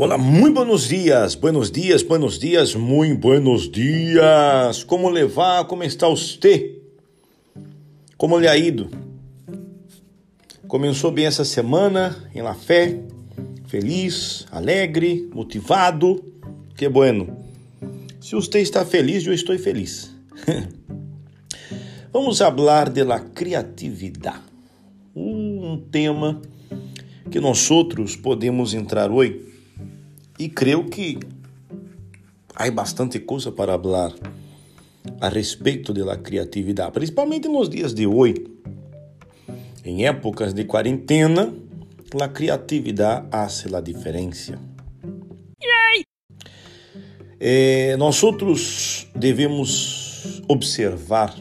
Olá, muito buenos dias, buenos dias, buenos dias, muito buenos dias. Como levar? Como está você? Como lhe ha ido? Começou bem essa semana em La Fé? Feliz, alegre, motivado? Que bueno. Se você está feliz, eu estou feliz. Vamos falar de la criatividade. Um tema que nós outros podemos entrar hoje e creio que há bastante coisa para falar a respeito da criatividade, principalmente nos dias de hoje. Em épocas de quarentena, a criatividade faz a diferença. É, nós outros devemos observar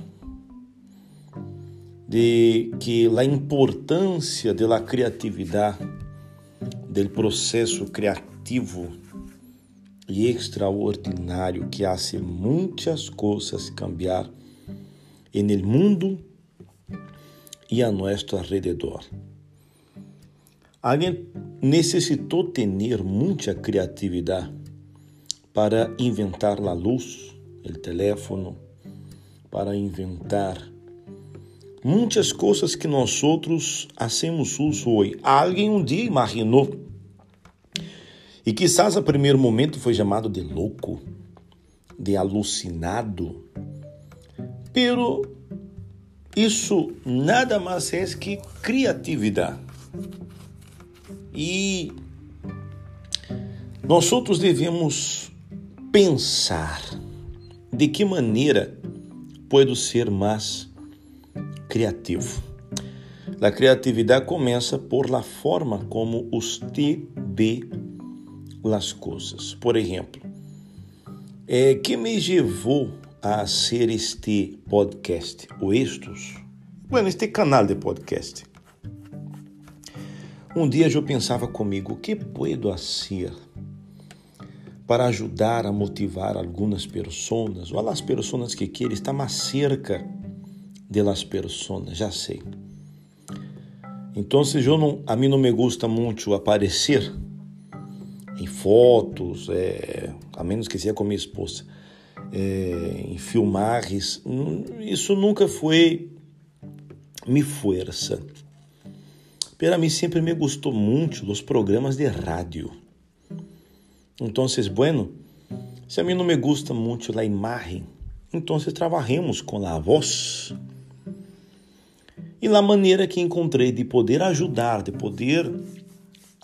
de que a importância da criatividade, do processo criativo criativo e extraordinário que hace muitas coisas cambiar en el mundo e a nosso alrededor. Alguém necessitou ter muita criatividade para inventar a luz, o teléfono, para inventar muitas coisas que nós outros hacemos uso hoje. Alguém um dia imaginou e quizás a primeiro momento foi chamado de louco, de alucinado. Pero isso nada mais é que criatividade. E nós outros devemos pensar de que maneira pode ser mais criativo. A criatividade começa por la forma como você vê las coisas. Por exemplo, é, que me levou a ser este podcast, o estos? Bueno, este canal de podcast. Um dia eu pensava comigo, o que puedo fazer para ajudar a motivar algumas pessoas, ou as pessoas que querem estar mais cerca de las pessoas, já sei. Então, eu não, a mim não me gusta muito aparecer em fotos, é, a menos que seja com minha esposa, é, em filmagens. Isso nunca foi mi força. Para mim sempre me gostou muito os programas de rádio. Então, bueno, se a mim não me gusta muito a imagem, então trabalhemos com a voz. E a maneira que encontrei de poder ajudar, de poder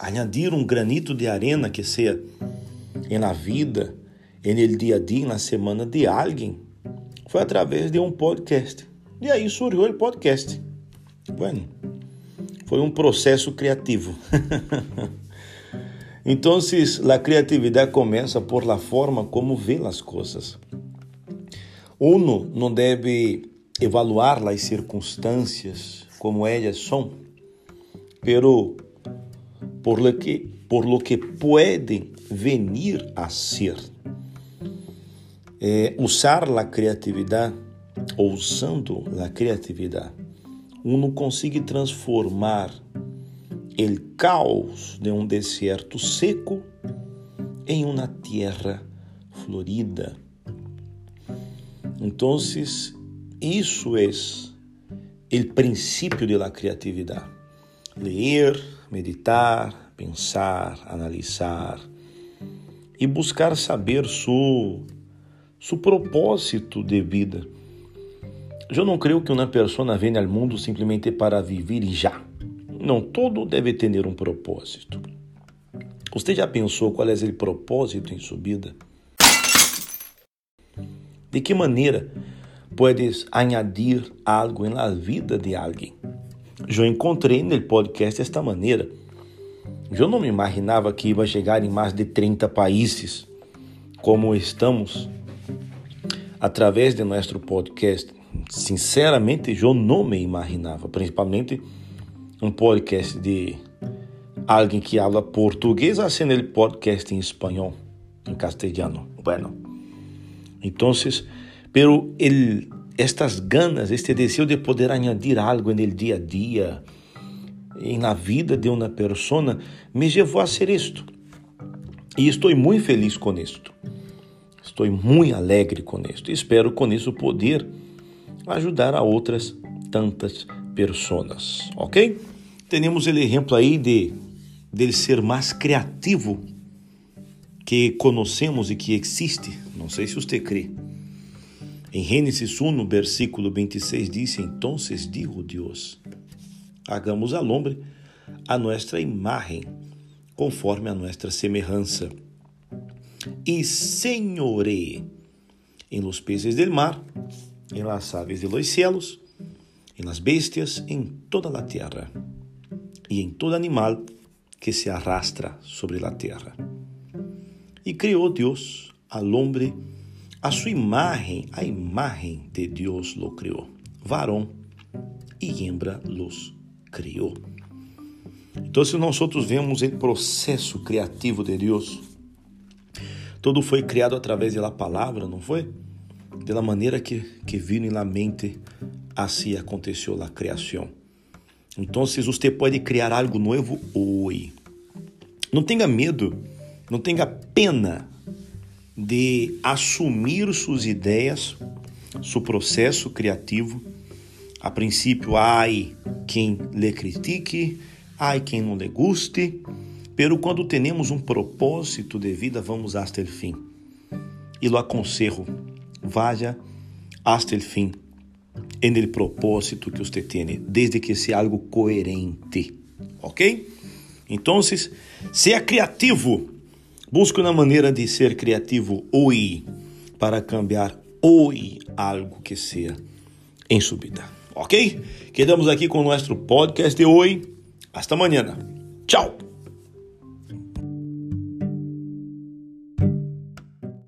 añadir um granito de arena que seja na vida, no dia a dia, na semana de alguém, foi através de um podcast. E aí surgiu o podcast. Bueno, foi um processo criativo. então, a criatividade começa por la forma como vê as coisas. Uno não deve evaluar as circunstâncias como elas são, pero por lo que, por lo que pueden venir a ser. É, usar a criatividade, usando a criatividade, uno consegue transformar o caos de um deserto seco em uma terra florida. Então, isso é o princípio da criatividade. Ler, meditar, pensar, analisar e buscar saber seu, seu propósito de vida. Eu não creio que uma pessoa venha ao mundo simplesmente para viver e já. Não, todo deve ter um propósito. Você já pensou qual é o propósito em sua vida? De que maneira puedes añadir algo na vida de alguém? Eu encontrei no podcast esta maneira. Eu não me imaginava que ia chegar em mais de 30 países, como estamos, através de nosso podcast. Sinceramente, eu não me imaginava, principalmente um podcast de alguém que fala português, assim ele podcast em espanhol, em castelhano. Bueno, então, pero ele estas ganas, este desejo de poder añadir algo no dia a dia, na vida de uma pessoa, me levou a ser isto. E estou muito feliz com isto. Estou muito alegre com isto. Espero com isso poder ajudar a outras tantas pessoas, ok? Temos o exemplo aí de dele ser mais criativo que conhecemos e que existe. Não sei se você crê. Em Gênesis 1, versículo 26 diz: Então dijo Deus: Hagamos al hombre a nossa imagem, conforme a nossa semelhança, e senhoree em los peces del mar, em las aves de los cielos, em las bestias, em toda a terra, e em todo animal que se arrastra sobre a terra. E criou Deus al hombre a sua imagem, a imagem de Deus lo criou. Varão e hembra los criou. Então, se nós outros vemos o processo criativo de Deus, tudo foi criado através da palavra, não foi? Da maneira que, que vino na mente, assim aconteceu a criação. Então, você pode criar algo novo hoje. Não tenha medo, não tenha pena de assumir suas ideias, seu processo criativo. A princípio, ai quem lhe critique, ai quem não lhe guste, pero quando temos um propósito de vida, vamos hasta el fim. E lo aconselho, vaya hasta el fim en el propósito que você tem, desde que seja algo coerente, ok? Então, seja criativo, busque uma maneira de ser criativo hoje para cambiar hoje algo que seja em sua vida, ok? Quedamos aqui com o nosso podcast de hoje. Hasta mañana. Tchau.